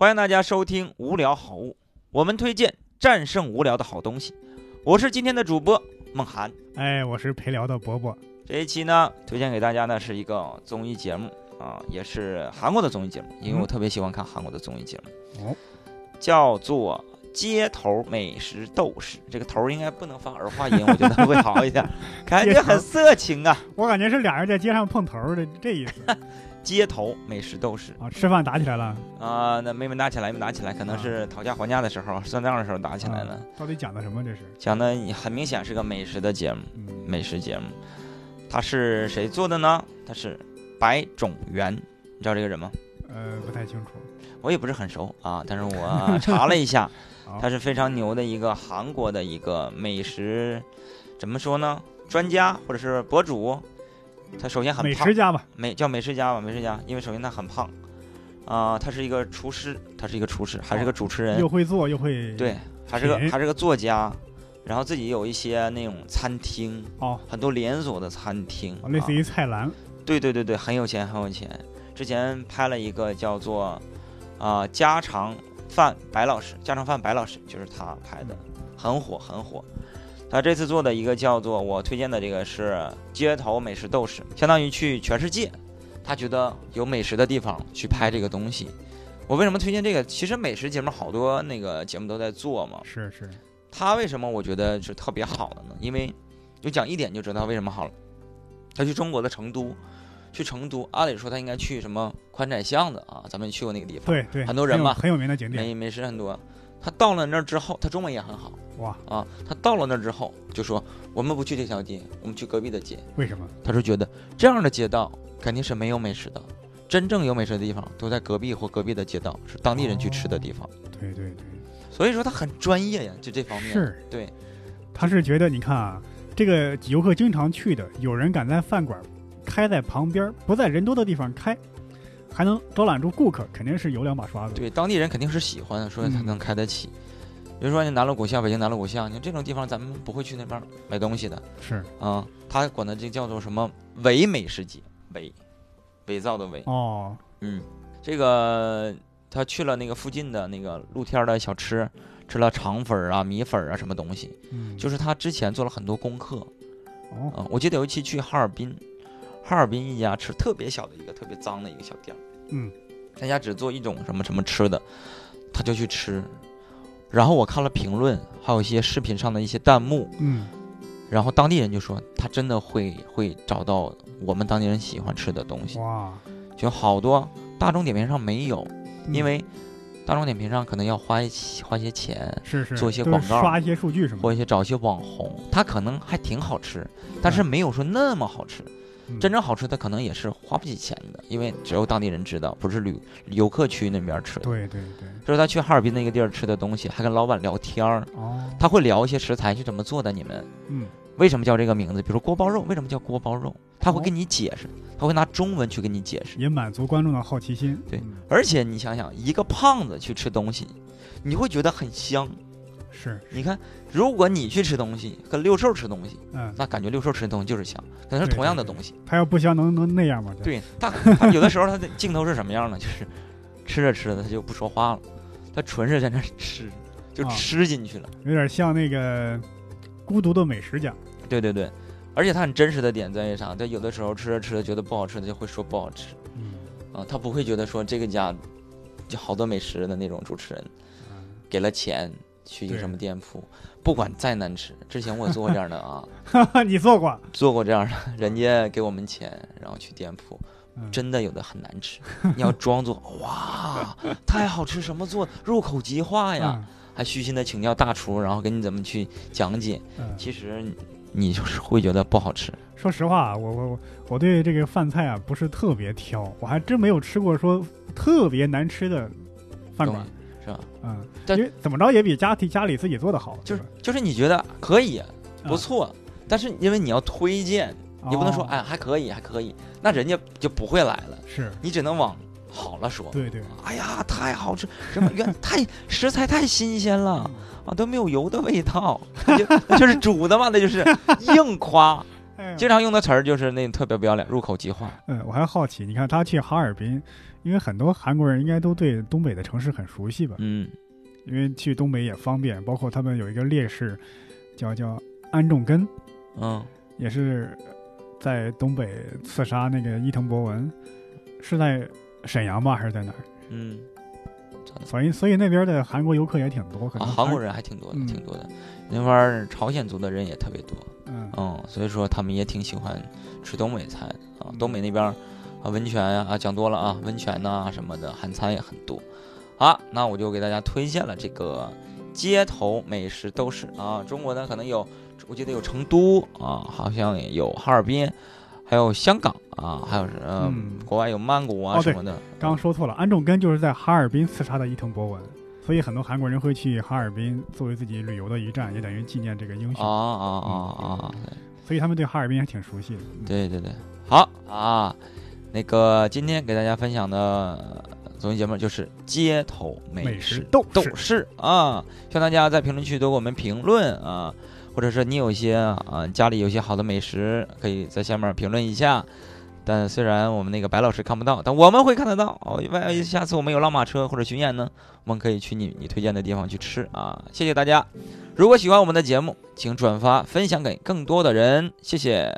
欢迎大家收听《无聊好物》，我们推荐战胜无聊的好东西。我是今天的主播梦涵。哎，我是陪聊的伯伯。这一期呢，推荐给大家呢是一个综艺节目啊，也是韩国的综艺节目，因为我特别喜欢看韩国的综艺节目。哦，叫做《街头美食斗士》。这个头儿应该不能放儿化音，我觉得会好一点，感觉很色情啊。我感觉是俩人在街上碰头儿的这意思 街头美食斗士啊，吃饭打起来了啊，那没没打起来，没打起来，可能是讨价还价的时候、算账的时候打起来了。啊到底讲的什么？这是讲的很明显是个美食的节目，嗯美食节目。他是谁做的呢？他是白种元，你知道这个人吗？呃不太清楚。我也不是很熟啊，但是我 查了一下，他是非常牛的一个韩国的一个美食，怎么说呢？专家或者是博主。他首先很美胖，食家吧，美叫美食家吧，美食家，因为首先他很胖，啊、他是一个厨师，他是一个厨师，还是个主持人，又会做又会对，还是个还是个作家，然后自己有一些那种餐厅，哦，很多连锁的餐厅，类似啊于菜篮对对对对，很有钱很有钱。之前拍了一个叫做啊、家常饭白老师，家常饭白老师就是他拍的，很火很火。他这次做的一个叫做我推荐的这个是街头美食斗士，相当于去全世界，他觉得有美食的地方去拍这个东西。我为什么推荐这个？其实美食节目好多那个节目都在做嘛，是是他为什么我觉得是特别好的呢？因为就讲一点就知道为什么好了。他去中国的成都，去成都，按理说他应该去什么宽窄巷子啊，咱们去过那个地方，对对，很多人嘛有很有名的景点美美食很多。他到了那儿之后，他中文也很好哇，啊。他到了那儿之后就说：“我们不去这条街，我们去隔壁的街。为什么？”他说觉得这样的街道肯定是没有美食的，真正有美食的地方都在隔壁或隔壁的街道，是当地人去吃的地方。对对对，所以说他很专业呀，就这方面。是对，他是觉得你看啊，这个游客经常去的，有人敢在饭馆开在旁边，不在人多的地方开，还能招揽住顾客，肯定是有两把刷子。对，当地人肯定是喜欢的，所以他嗯能开得起。比如说你南锣鼓巷，北京南锣鼓巷，你这种地方咱们不会去那边买东西的是啊。他管的这叫做什么伪美食节，伪伪造的伪。哦，嗯，这个他去了那个附近的那个露天的小吃，吃了肠粉啊、米粉啊什么东西，嗯，就是他之前做了很多功课哦，啊。我记得有一期去哈尔滨，哈尔滨一家吃特别小的一个特别脏的一个小店儿。嗯，他家只做一种什么什么吃的，他就去吃。然后我看了评论，还有一些视频上的一些弹幕，嗯，然后当地人就说他真的会会找到我们当地人喜欢吃的东西，哇，就好多大众点评上没有，嗯。因为大众点评上可能要花一花一些钱，是是。做一些广告刷一些数据什么，或一些找一些网红，他可能还挺好吃，但是没有说那么好吃。嗯真正好吃的可能也是花不起钱的，因为只有当地人知道，不是旅游客区那边吃的。对对对，就是他去哈尔滨那个地儿吃的东西，还跟老板聊天儿，哦，他会聊一些食材是怎么做的，你们嗯，为什么叫这个名字？比如说锅包肉为什么叫锅包肉，他会哦跟你解释，他会拿中文去跟你解释。也满足观众的好奇心。对嗯而且你想想，一个胖子去吃东西，你会觉得很香。是，你看，如果你去吃东西，跟六兽吃东西，嗯，那感觉六兽吃的东西就是香，可能是同样的东西。他要不香能能那样吗？对他，他有的时候他的镜头是什么样呢？就是吃着吃着他就不说话了，他纯是在那吃，就啊吃进去了。有点像那个孤独的美食家。对对对，而且他很真实的点在于啥？他有的时候吃着吃着觉得不好吃，他就会说不好吃嗯，啊，他不会觉得说这个家就好多美食的那种主持人给了钱去一个什么店铺，不管再难吃，之前我做过这样的啊，哈哈，你做过？做过这样的，人家给我们钱，然后去店铺，嗯，真的有的很难吃，你要装作哇太好吃，什么做入口即化呀，嗯还虚心的请教大厨，然后给你怎么去讲解，嗯，其实你就是会觉得不好吃。说实话，我我我我对这个饭菜啊不是特别挑，我还真没有吃过说特别难吃的饭馆。是吧？嗯，但因为怎么着也比家庭家里自己做的好，就是就是你觉得可以，不啊错，但是因为你要推荐，你不能说哦哎还可以还可以，那人家就不会来了，是你只能往好了说。对对，哎呀，太好吃！什么原太食材太新鲜了啊，都没有油的味道，就就是煮的嘛，那就是硬夸。哎经常用的词儿就是那特别不要脸，入口即化。嗯，我还好奇，你看他去哈尔滨，因为很多韩国人应该都对东北的城市很熟悉吧？嗯因为去东北也方便，包括他们有一个烈士，叫叫安重根，嗯，也是在东北刺杀那个伊藤博文，是在沈阳吧，还是在哪儿？嗯，所以所以那边的韩国游客也挺多，可啊，能韩国人还挺多的，嗯挺多的。那块儿朝鲜族的人也特别多，嗯嗯，所以说他们也挺喜欢吃东北菜的啊。嗯东北那边儿啊，温泉呀啊，讲多了啊，温泉呐、什么的，韩餐也很多。好，那我就给大家推荐了这个街头美食都是啊。中国呢可能有，我记得有成都啊，好像也有哈尔滨，还有香港啊，还有是呃、嗯国外有曼谷啊哦什么的。刚刚说错了，安重根就是在哈尔滨刺杀的伊藤博文，所以很多韩国人会去哈尔滨作为自己旅游的一站，也等于纪念这个英啊雄，啊啊啊！所以他们对哈尔滨还挺熟悉的。嗯，对对对，好啊，那个今天给大家分享的综艺节目就是街头美美食食斗斗士士啊，希望大家在评论区多给我们评论啊，或者是你有一些啊家里有一些好的美食，可以在下面评论一下。但虽然我们那个白老师看不到，但我们会看得到哦。万一下次我们有拉马车或者巡演呢，我们可以去你你推荐的地方去吃啊。谢谢大家，如果喜欢我们的节目，请转发分享给更多的人，谢谢。